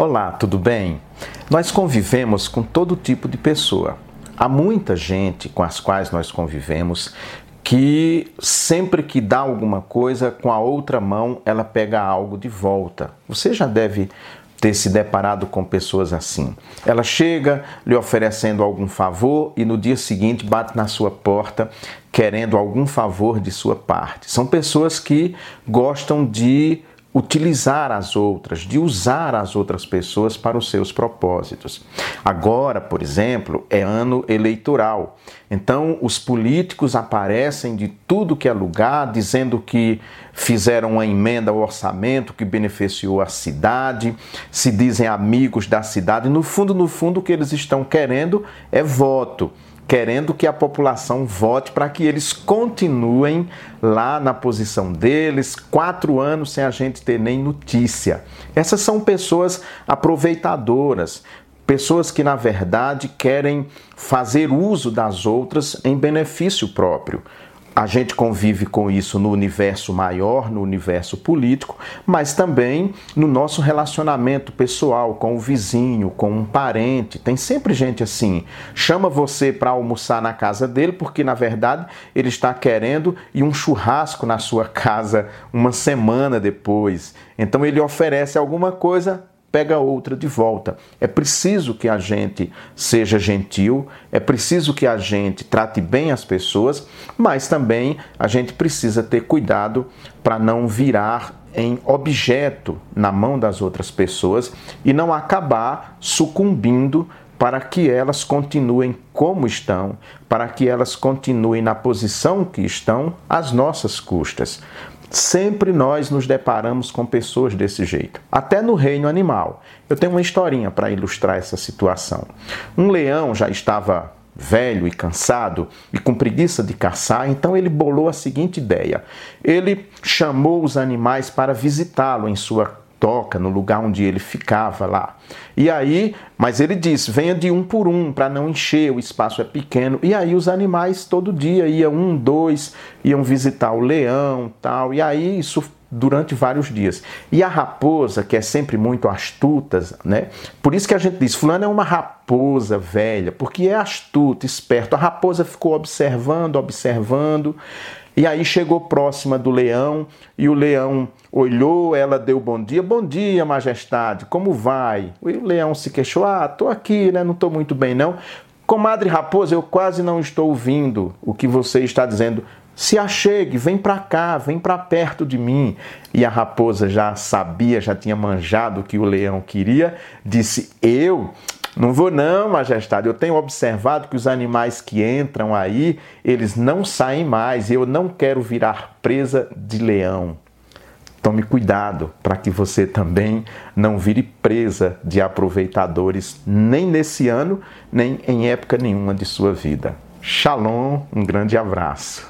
Olá, tudo bem? Nós convivemos com todo tipo de pessoa. Há muita gente com as quais nós convivemos que sempre que dá alguma coisa com a outra mão ela pega algo de volta. Você já deve ter se deparado com pessoas assim. Ela chega lhe oferecendo algum favor e no dia seguinte bate na sua porta querendo algum favor de sua parte. São pessoas que gostam de utilizar as outras, de usar as outras pessoas para os seus propósitos. Agora, por exemplo, é ano eleitoral. Então, os políticos aparecem de tudo que é lugar, dizendo que fizeram uma emenda ao orçamento que beneficiou a cidade, se dizem amigos da cidade. No fundo, no fundo, o que eles estão querendo é voto querendo que a população vote para que eles continuem lá na posição deles, quatro anos sem a gente ter nem notícia. Essas são pessoas aproveitadoras, pessoas que na verdade querem fazer uso das outras em benefício próprio a gente convive com isso no universo maior, no universo político, mas também no nosso relacionamento pessoal com o vizinho, com um parente. Tem sempre gente assim. Chama você para almoçar na casa dele porque na verdade ele está querendo ir um churrasco na sua casa uma semana depois. Então ele oferece alguma coisa pega outra de volta. É preciso que a gente seja gentil, é preciso que a gente trate bem as pessoas, mas também a gente precisa ter cuidado para não virar em objeto na mão das outras pessoas e não acabar sucumbindo para que elas continuem como estão, para que elas continuem na posição que estão às nossas custas. Sempre nós nos deparamos com pessoas desse jeito, até no reino animal. Eu tenho uma historinha para ilustrar essa situação. Um leão já estava velho e cansado e com preguiça de caçar, então ele bolou a seguinte ideia: ele chamou os animais para visitá-lo em sua toca, no lugar onde ele ficava lá. E aí, mas ele disse: venha de um por um, para não encher, o espaço é pequeno. E aí os animais todo dia iam um, dois, iam visitar o leão, tal. E aí isso durante vários dias. E a raposa, que é sempre muito astuta, né? Por isso que a gente diz, fulano é uma raposa velha, porque é astuta, esperto. A raposa ficou observando, observando, e aí chegou próxima do leão e o leão olhou, ela deu bom dia. Bom dia, majestade, como vai? E o leão se queixou: Ah, tô aqui, né? Não tô muito bem, não. Comadre raposa, eu quase não estou ouvindo o que você está dizendo. Se achegue, vem para cá, vem para perto de mim. E a raposa já sabia, já tinha manjado o que o leão queria, disse: Eu não vou não, majestade. Eu tenho observado que os animais que entram aí, eles não saem mais. Eu não quero virar presa de leão. Tome cuidado para que você também não vire presa de aproveitadores, nem nesse ano, nem em época nenhuma de sua vida. Shalom, um grande abraço.